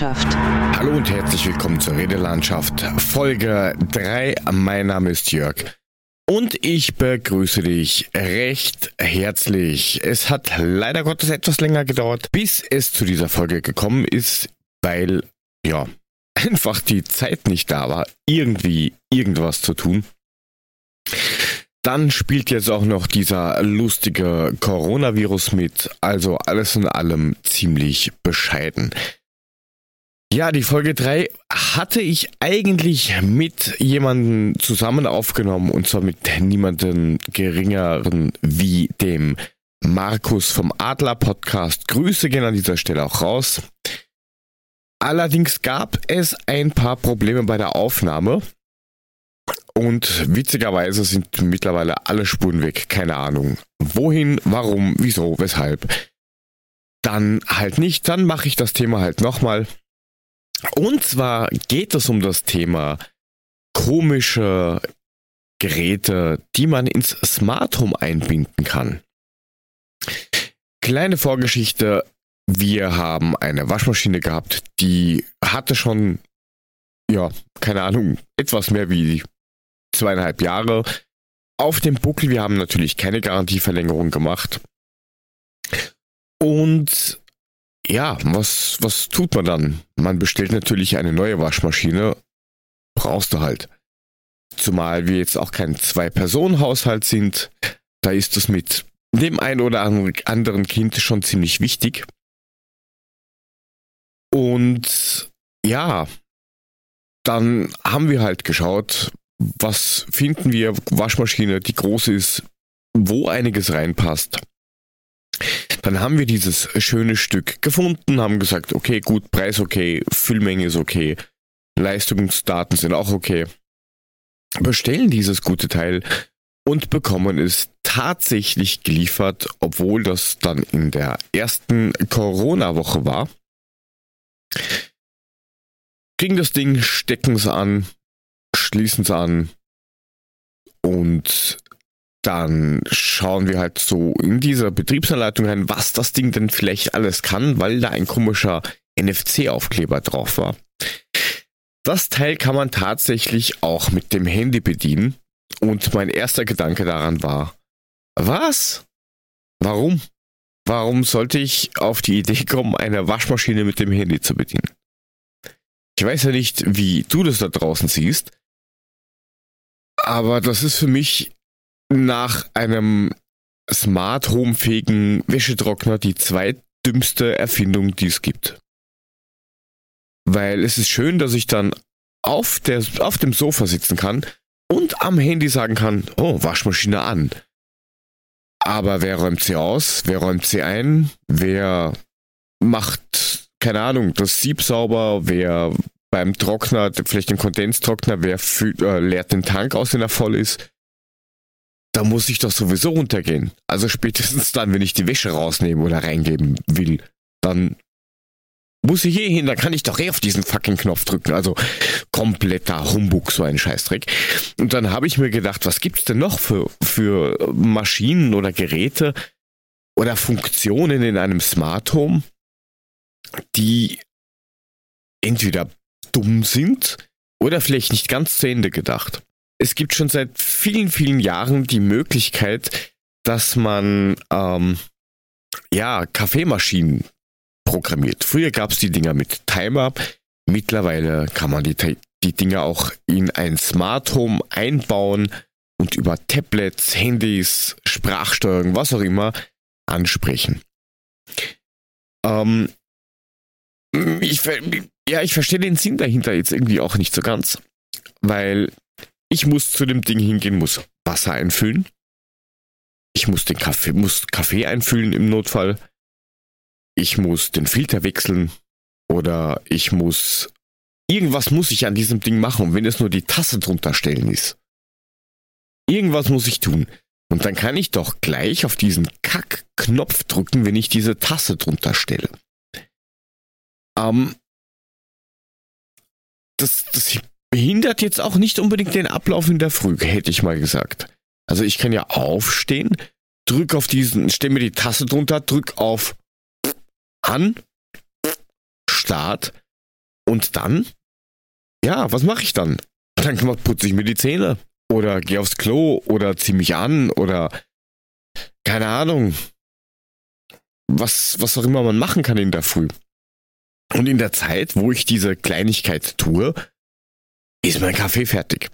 Redelandschaft. Hallo und herzlich willkommen zur Redelandschaft, Folge 3. Mein Name ist Jörg. Und ich begrüße dich recht herzlich. Es hat leider Gottes etwas länger gedauert, bis es zu dieser Folge gekommen ist, weil, ja, einfach die Zeit nicht da war, irgendwie irgendwas zu tun. Dann spielt jetzt auch noch dieser lustige Coronavirus mit, also alles in allem ziemlich bescheiden. Ja, die Folge 3 hatte ich eigentlich mit jemandem zusammen aufgenommen und zwar mit niemandem geringeren wie dem Markus vom Adler Podcast. Grüße gehen an dieser Stelle auch raus. Allerdings gab es ein paar Probleme bei der Aufnahme. Und witzigerweise sind mittlerweile alle Spuren weg. Keine Ahnung. Wohin, warum, wieso, weshalb. Dann halt nicht. Dann mache ich das Thema halt nochmal. Und zwar geht es um das Thema komische Geräte, die man ins Smart Home einbinden kann. Kleine Vorgeschichte. Wir haben eine Waschmaschine gehabt, die hatte schon, ja, keine Ahnung, etwas mehr wie zweieinhalb Jahre auf dem Buckel. Wir haben natürlich keine Garantieverlängerung gemacht. Und ja, was, was tut man dann? Man bestellt natürlich eine neue Waschmaschine. Brauchst du halt. Zumal wir jetzt auch kein Zwei-Personen-Haushalt sind. Da ist es mit dem einen oder anderen Kind schon ziemlich wichtig. Und ja, dann haben wir halt geschaut, was finden wir, Waschmaschine, die groß ist, wo einiges reinpasst. Dann haben wir dieses schöne Stück gefunden, haben gesagt, okay, gut, Preis okay, Füllmenge ist okay, Leistungsdaten sind auch okay. Bestellen dieses gute Teil und bekommen es tatsächlich geliefert, obwohl das dann in der ersten Corona-Woche war. Kriegen das Ding, stecken es an, schließen es an und dann schauen wir halt so in dieser Betriebsanleitung rein, was das Ding denn vielleicht alles kann, weil da ein komischer NFC-Aufkleber drauf war. Das Teil kann man tatsächlich auch mit dem Handy bedienen und mein erster Gedanke daran war, was? Warum? Warum sollte ich auf die Idee kommen, eine Waschmaschine mit dem Handy zu bedienen? Ich weiß ja nicht, wie du das da draußen siehst, aber das ist für mich nach einem Smart Home fähigen Wäschetrockner die zweitdümmste Erfindung, die es gibt. Weil es ist schön, dass ich dann auf, der, auf dem Sofa sitzen kann und am Handy sagen kann, oh, Waschmaschine an. Aber wer räumt sie aus? Wer räumt sie ein? Wer macht, keine Ahnung, das Sieb sauber? Wer beim Trockner, vielleicht den Kondenstrockner, wer äh, leert den Tank aus, wenn er voll ist. Da muss ich doch sowieso runtergehen. Also spätestens dann, wenn ich die Wäsche rausnehmen oder reingeben will, dann muss ich hier hin, dann kann ich doch eh auf diesen fucking Knopf drücken. Also kompletter Humbug, so ein Scheißdreck. Und dann habe ich mir gedacht, was gibt's denn noch für, für Maschinen oder Geräte oder Funktionen in einem Smart Home, die entweder dumm sind oder vielleicht nicht ganz zu Ende gedacht. Es gibt schon seit vielen, vielen Jahren die Möglichkeit, dass man ähm, ja Kaffeemaschinen programmiert. Früher gab es die Dinger mit Timer. Mittlerweile kann man die, die Dinger auch in ein Smart Home einbauen und über Tablets, Handys, Sprachsteuerung, was auch immer ansprechen. Ähm, ich, ja, ich verstehe den Sinn dahinter jetzt irgendwie auch nicht so ganz. Weil ich muss zu dem Ding hingehen, muss Wasser einfüllen. Ich muss den Kaffee, muss Kaffee einfüllen im Notfall. Ich muss den Filter wechseln. Oder ich muss. Irgendwas muss ich an diesem Ding machen, wenn es nur die Tasse drunter stellen ist. Irgendwas muss ich tun. Und dann kann ich doch gleich auf diesen Kack-Knopf drücken, wenn ich diese Tasse drunter stelle. Ähm, das, das behindert jetzt auch nicht unbedingt den Ablauf in der Früh, hätte ich mal gesagt. Also ich kann ja aufstehen, drück auf diesen, stell mir die Tasse drunter, drück auf an, Start. Und dann, ja, was mache ich dann? Dann putze ich mir die Zähne oder gehe aufs Klo oder zieh mich an oder keine Ahnung. Was, was auch immer man machen kann in der Früh. Und in der Zeit, wo ich diese Kleinigkeit tue, ist mein Kaffee fertig.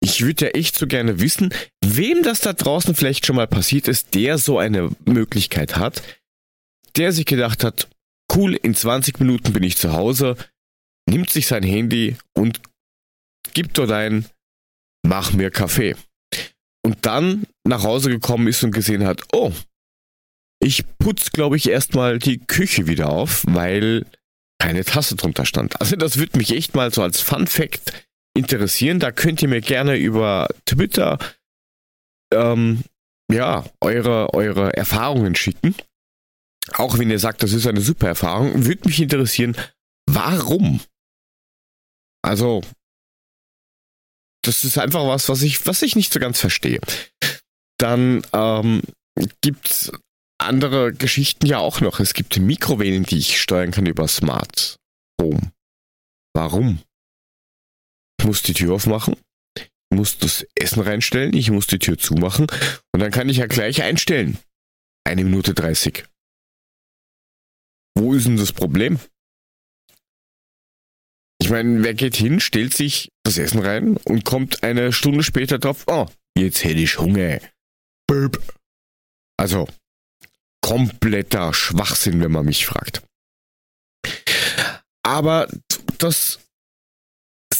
Ich würde ja echt so gerne wissen, wem das da draußen vielleicht schon mal passiert ist, der so eine Möglichkeit hat, der sich gedacht hat, cool, in 20 Minuten bin ich zu Hause, nimmt sich sein Handy und gibt dort ein, mach mir Kaffee. Und dann nach Hause gekommen ist und gesehen hat, oh, ich putze, glaube ich, erstmal die Küche wieder auf, weil keine Tasse drunter stand. Also das würde mich echt mal so als Fun Fact interessieren. Da könnt ihr mir gerne über Twitter ähm, ja, eure, eure Erfahrungen schicken. Auch wenn ihr sagt, das ist eine super Erfahrung, würde mich interessieren, warum? Also, das ist einfach was, was ich, was ich nicht so ganz verstehe. Dann ähm, gibt es andere Geschichten ja auch noch. Es gibt Mikrowellen, die ich steuern kann über Smart Home. Warum? Muss die Tür aufmachen, ich muss das Essen reinstellen, ich muss die Tür zumachen und dann kann ich ja gleich einstellen. Eine Minute dreißig. Wo ist denn das Problem? Ich meine, wer geht hin, stellt sich das Essen rein und kommt eine Stunde später drauf, oh, jetzt hätte ich Hunger. Burp. Also, kompletter Schwachsinn, wenn man mich fragt. Aber das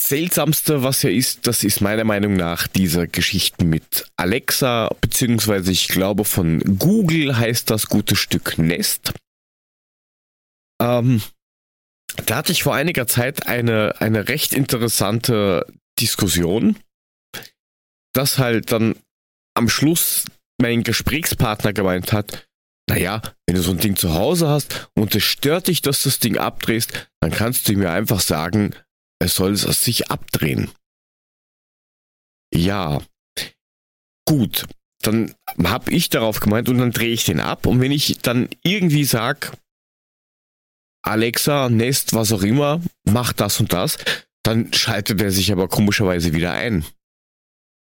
Seltsamste, was ja ist, das ist meiner Meinung nach diese Geschichten mit Alexa, beziehungsweise ich glaube von Google heißt das gute Stück Nest. Ähm, da hatte ich vor einiger Zeit eine, eine recht interessante Diskussion, dass halt dann am Schluss mein Gesprächspartner gemeint hat, naja, wenn du so ein Ding zu Hause hast und es stört dich, dass du das Ding abdrehst, dann kannst du mir einfach sagen, es soll es sich abdrehen. Ja, gut, dann habe ich darauf gemeint und dann drehe ich den ab und wenn ich dann irgendwie sage, Alexa, Nest, was auch immer, macht das und das, dann schaltet er sich aber komischerweise wieder ein.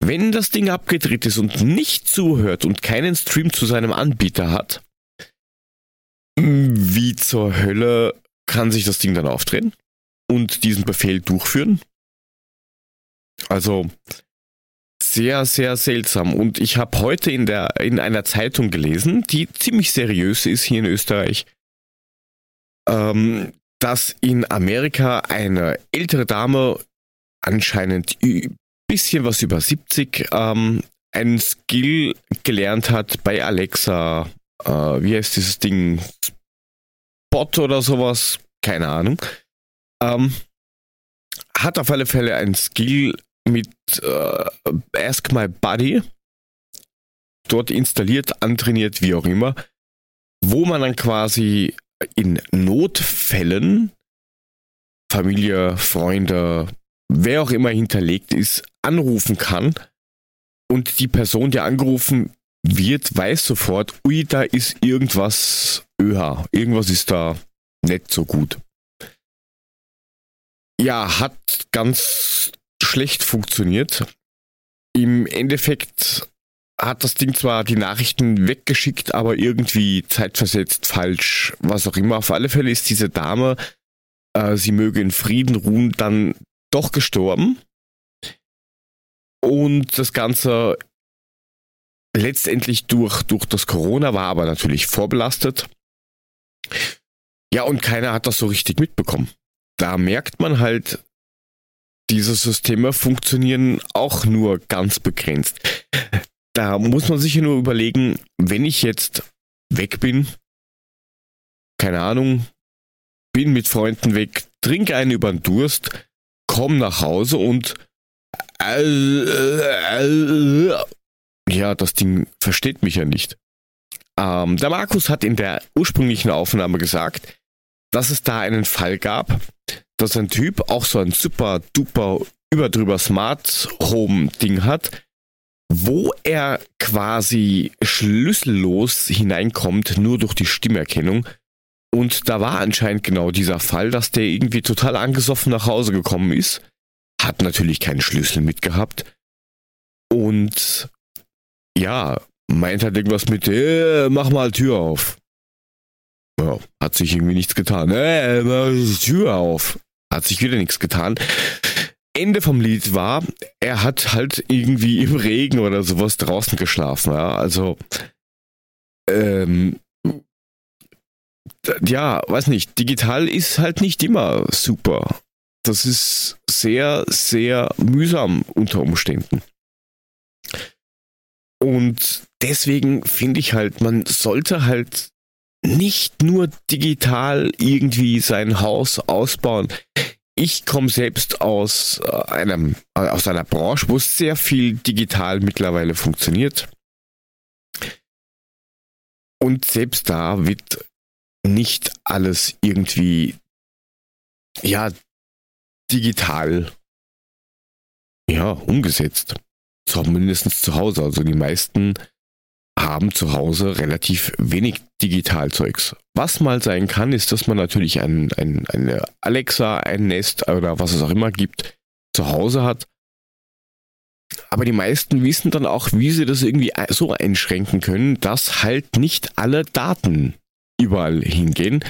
Wenn das Ding abgedreht ist und nicht zuhört und keinen Stream zu seinem Anbieter hat, wie zur Hölle kann sich das Ding dann aufdrehen und diesen Befehl durchführen? Also sehr, sehr seltsam. Und ich habe heute in, der, in einer Zeitung gelesen, die ziemlich seriös ist hier in Österreich, ähm, dass in Amerika eine ältere Dame, anscheinend ein bisschen was über 70, ähm, einen Skill gelernt hat bei Alexa. Äh, wie heißt dieses Ding? Spot oder sowas? Keine Ahnung. Ähm, hat auf alle Fälle einen Skill mit äh, Ask My Buddy. Dort installiert, antrainiert, wie auch immer, wo man dann quasi in Notfällen Familie, Freunde, wer auch immer hinterlegt ist, anrufen kann. Und die Person, die angerufen wird, weiß sofort, ui, da ist irgendwas öher, irgendwas ist da nicht so gut. Ja, hat ganz schlecht funktioniert. Im Endeffekt hat das Ding zwar die Nachrichten weggeschickt, aber irgendwie zeitversetzt falsch, was auch immer. Auf alle Fälle ist diese Dame, äh, sie möge in Frieden ruhen, dann doch gestorben. Und das Ganze letztendlich durch, durch das Corona war aber natürlich vorbelastet. Ja, und keiner hat das so richtig mitbekommen. Da merkt man halt, diese Systeme funktionieren auch nur ganz begrenzt. Da muss man sich ja nur überlegen, wenn ich jetzt weg bin, keine Ahnung, bin mit Freunden weg, trinke einen über den Durst, komm nach Hause und ja, das Ding versteht mich ja nicht. Ähm, der Markus hat in der ursprünglichen Aufnahme gesagt, dass es da einen Fall gab, dass ein Typ auch so ein super duper überdrüber Smart Home Ding hat, wo er quasi schlüssellos hineinkommt, nur durch die Stimmerkennung Und da war anscheinend genau dieser Fall, dass der irgendwie total angesoffen nach Hause gekommen ist, hat natürlich keinen Schlüssel mitgehabt und ja, meint halt irgendwas mit, äh, mach mal Tür auf. Ja, hat sich irgendwie nichts getan. Äh, die Tür auf. Hat sich wieder nichts getan. Ende vom Lied war, er hat halt irgendwie im Regen oder sowas draußen geschlafen. Ja? Also, ähm, ja, weiß nicht, digital ist halt nicht immer super. Das ist sehr, sehr mühsam unter Umständen. Und deswegen finde ich halt, man sollte halt nicht nur digital irgendwie sein Haus ausbauen. Ich komme selbst aus äh, einem, äh, aus einer Branche, wo sehr viel digital mittlerweile funktioniert. Und selbst da wird nicht alles irgendwie, ja, digital, ja, umgesetzt. Zumindest zu Hause. Also die meisten haben zu Hause relativ wenig Digitalzeugs. Was mal sein kann, ist, dass man natürlich ein, ein, eine Alexa, ein Nest oder was es auch immer gibt, zu Hause hat. Aber die meisten wissen dann auch, wie sie das irgendwie so einschränken können, dass halt nicht alle Daten überall hingehen.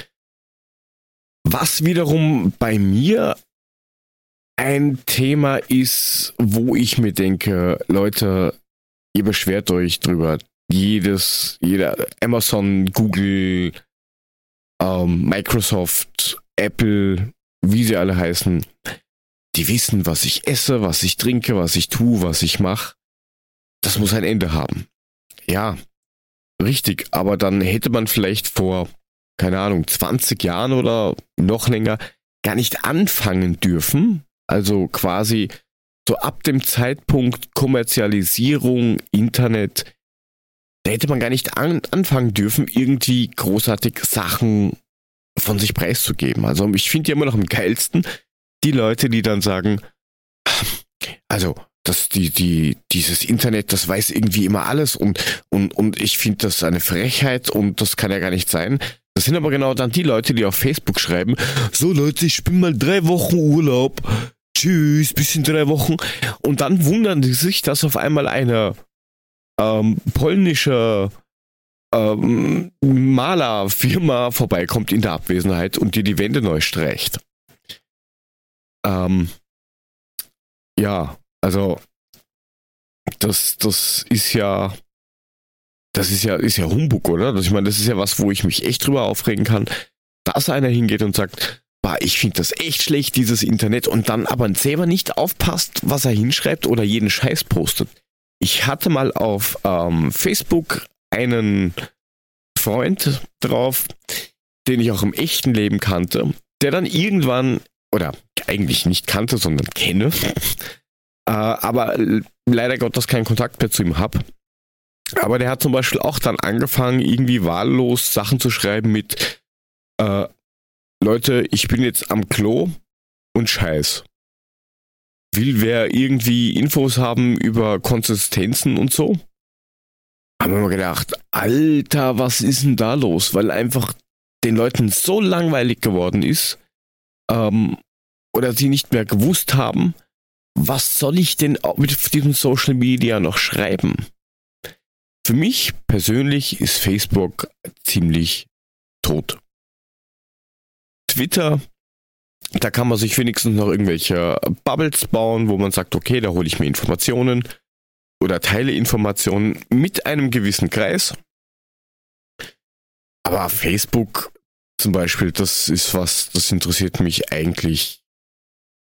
Was wiederum bei mir ein Thema ist, wo ich mir denke, Leute, ihr beschwert euch drüber. Jedes, jeder Amazon, Google, ähm, Microsoft, Apple, wie sie alle heißen, die wissen, was ich esse, was ich trinke, was ich tue, was ich mache. Das muss ein Ende haben. Ja, richtig, aber dann hätte man vielleicht vor, keine Ahnung, 20 Jahren oder noch länger gar nicht anfangen dürfen, also quasi so ab dem Zeitpunkt Kommerzialisierung, Internet, da hätte man gar nicht an, anfangen dürfen, irgendwie großartig Sachen von sich preiszugeben. Also ich finde ja immer noch am geilsten die Leute, die dann sagen, also das, die, die, dieses Internet, das weiß irgendwie immer alles und, und, und ich finde das eine Frechheit und das kann ja gar nicht sein. Das sind aber genau dann die Leute, die auf Facebook schreiben, so Leute, ich bin mal drei Wochen Urlaub, tschüss, bis in drei Wochen. Und dann wundern sie sich, dass auf einmal eine ähm, polnische ähm, Malerfirma vorbeikommt in der Abwesenheit und dir die Wände neu streicht. Ähm, ja, also das, das ist ja, das ist ja, ist ja Humbug, oder? Das, ich meine, das ist ja was, wo ich mich echt drüber aufregen kann, dass einer hingeht und sagt, bah, ich finde das echt schlecht, dieses Internet, und dann aber selber nicht aufpasst, was er hinschreibt oder jeden Scheiß postet. Ich hatte mal auf ähm, Facebook einen Freund drauf, den ich auch im echten Leben kannte, der dann irgendwann, oder eigentlich nicht kannte, sondern kenne, äh, aber leider Gottes keinen Kontakt mehr zu ihm habe. Aber der hat zum Beispiel auch dann angefangen, irgendwie wahllos Sachen zu schreiben mit, äh, Leute, ich bin jetzt am Klo und scheiß. Will wer irgendwie Infos haben über Konsistenzen und so? Haben wir mal gedacht, Alter, was ist denn da los? Weil einfach den Leuten so langweilig geworden ist, ähm, oder sie nicht mehr gewusst haben, was soll ich denn mit diesem Social Media noch schreiben? Für mich persönlich ist Facebook ziemlich tot. Twitter, da kann man sich wenigstens noch irgendwelche Bubbles bauen, wo man sagt, okay, da hole ich mir Informationen oder teile Informationen mit einem gewissen Kreis. Aber Facebook zum Beispiel, das ist was, das interessiert mich eigentlich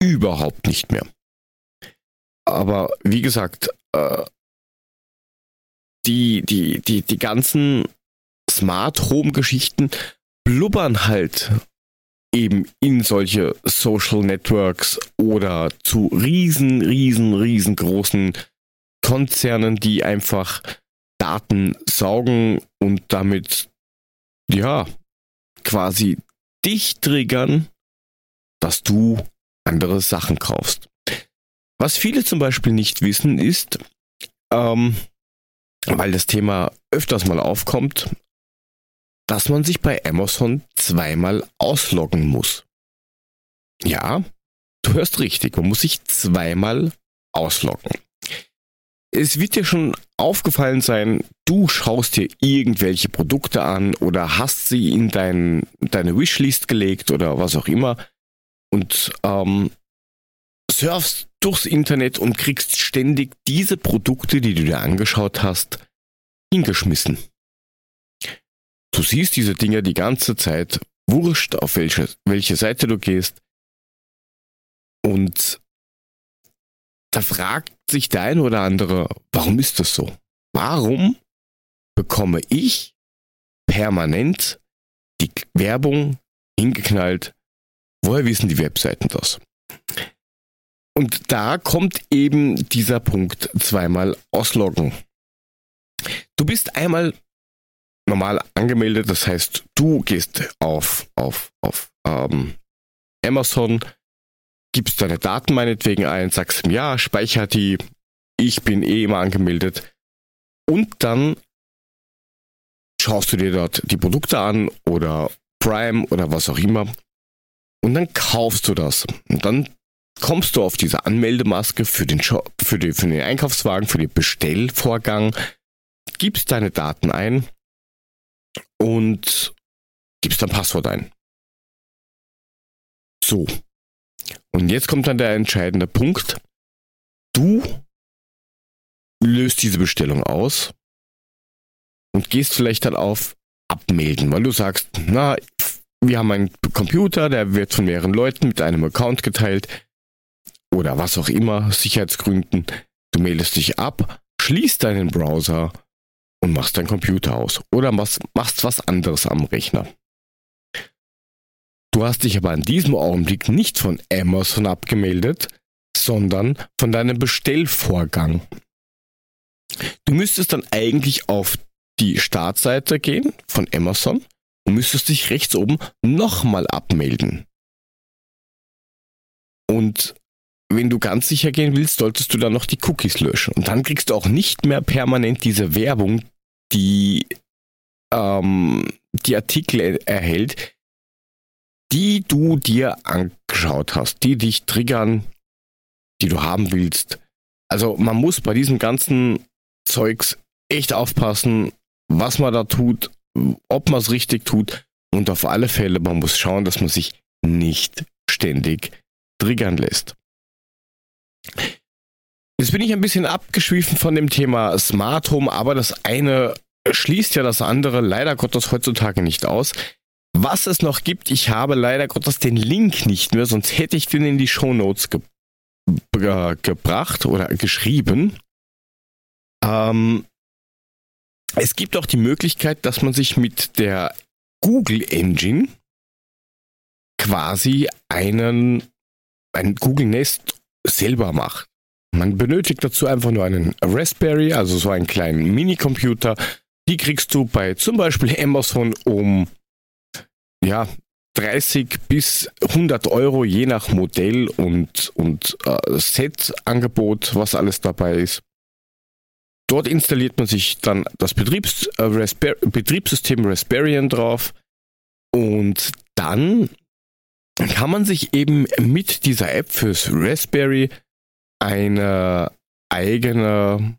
überhaupt nicht mehr. Aber wie gesagt, äh, die, die, die, die ganzen Smart Home Geschichten blubbern halt eben in solche Social Networks oder zu riesen, riesen, riesengroßen Konzernen, die einfach Daten saugen und damit, ja, quasi dich triggern, dass du andere Sachen kaufst. Was viele zum Beispiel nicht wissen ist, ähm, weil das Thema öfters mal aufkommt, dass man sich bei Amazon zweimal ausloggen muss. Ja, du hörst richtig, man muss sich zweimal ausloggen. Es wird dir schon aufgefallen sein, du schaust dir irgendwelche Produkte an oder hast sie in dein, deine Wishlist gelegt oder was auch immer und ähm, surfst durchs Internet und kriegst ständig diese Produkte, die du dir angeschaut hast, hingeschmissen. Du siehst diese Dinge die ganze Zeit, wurscht auf welche, welche Seite du gehst. Und da fragt sich der ein oder andere, warum ist das so? Warum bekomme ich permanent die Werbung hingeknallt? Woher wissen die Webseiten das? Und da kommt eben dieser Punkt zweimal ausloggen. Du bist einmal normal angemeldet, das heißt, du gehst auf, auf, auf ähm, Amazon, gibst deine Daten meinetwegen ein, sagst ihm, ja, speicher die, ich bin eh immer angemeldet. Und dann schaust du dir dort die Produkte an oder Prime oder was auch immer. Und dann kaufst du das. Und dann kommst du auf diese Anmeldemaske für den, Shop, für, die, für den Einkaufswagen, für den Bestellvorgang, gibst deine Daten ein und gibst dein Passwort ein. So. Und jetzt kommt dann der entscheidende Punkt. Du löst diese Bestellung aus und gehst vielleicht dann auf Abmelden, weil du sagst, na, wir haben einen Computer, der wird von mehreren Leuten mit einem Account geteilt oder was auch immer, Sicherheitsgründen. Du meldest dich ab, schließt deinen Browser und machst deinen Computer aus oder machst, machst was anderes am Rechner. Du hast dich aber in diesem Augenblick nicht von Amazon abgemeldet, sondern von deinem Bestellvorgang. Du müsstest dann eigentlich auf die Startseite gehen von Amazon und müsstest dich rechts oben nochmal abmelden. Und wenn du ganz sicher gehen willst, solltest du dann noch die Cookies löschen. Und dann kriegst du auch nicht mehr permanent diese Werbung, die ähm, die Artikel erhält, die du dir angeschaut hast, die dich triggern, die du haben willst. Also man muss bei diesem ganzen Zeugs echt aufpassen, was man da tut, ob man es richtig tut und auf alle Fälle, man muss schauen, dass man sich nicht ständig triggern lässt. Jetzt bin ich ein bisschen abgeschwiffen von dem Thema Smart Home, aber das eine schließt ja das andere leider Gottes heutzutage nicht aus. Was es noch gibt, ich habe leider Gottes den Link nicht mehr, sonst hätte ich den in die Show Notes ge ge gebracht oder geschrieben. Ähm, es gibt auch die Möglichkeit, dass man sich mit der Google Engine quasi einen, ein Google Nest selber macht. Man benötigt dazu einfach nur einen Raspberry, also so einen kleinen Minicomputer. Die kriegst du bei zum Beispiel Amazon um ja, 30 bis 100 Euro je nach Modell und, und äh, Set-Angebot, was alles dabei ist. Dort installiert man sich dann das Betriebs äh, Raspberry, Betriebssystem Raspberry drauf und dann kann man sich eben mit dieser App fürs Raspberry eine eigene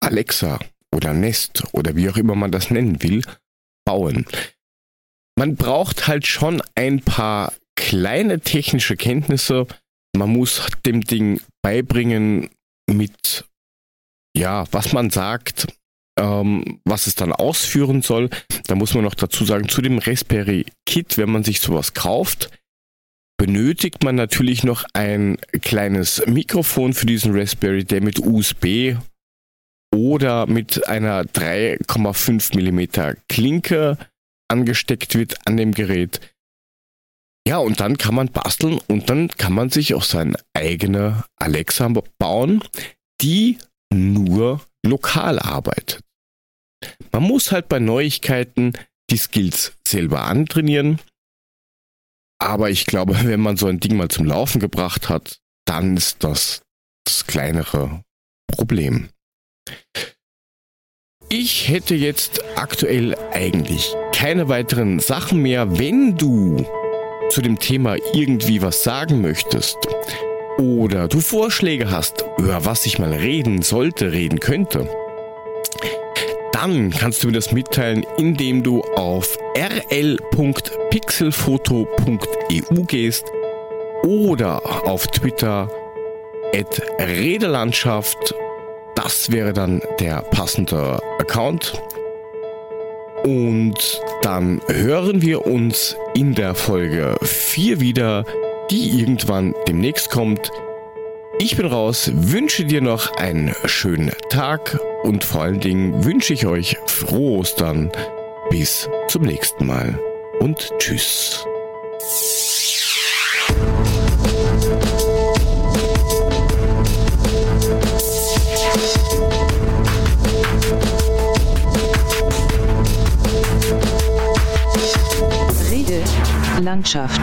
Alexa oder Nest oder wie auch immer man das nennen will, bauen. Man braucht halt schon ein paar kleine technische Kenntnisse. Man muss dem Ding beibringen mit, ja, was man sagt, ähm, was es dann ausführen soll. Da muss man noch dazu sagen, zu dem Raspberry Kit, wenn man sich sowas kauft, benötigt man natürlich noch ein kleines Mikrofon für diesen Raspberry, der mit USB oder mit einer 3,5 mm Klinke angesteckt wird an dem Gerät. Ja, und dann kann man basteln und dann kann man sich auch seine eigene Alexa bauen, die nur lokal arbeitet. Man muss halt bei Neuigkeiten die Skills selber antrainieren aber ich glaube, wenn man so ein Ding mal zum Laufen gebracht hat, dann ist das das kleinere Problem. Ich hätte jetzt aktuell eigentlich keine weiteren Sachen mehr. Wenn du zu dem Thema irgendwie was sagen möchtest oder du Vorschläge hast, über was ich mal reden sollte, reden könnte, dann kannst du mir das mitteilen, indem du auf rl.pixelfoto.eu gehst oder auf Twitter at Redelandschaft. Das wäre dann der passende Account. Und dann hören wir uns in der Folge 4 wieder, die irgendwann demnächst kommt. Ich bin raus, wünsche dir noch einen schönen Tag und vor allen Dingen wünsche ich euch frohe Ostern. Bis zum nächsten Mal und tschüss. Landschaft.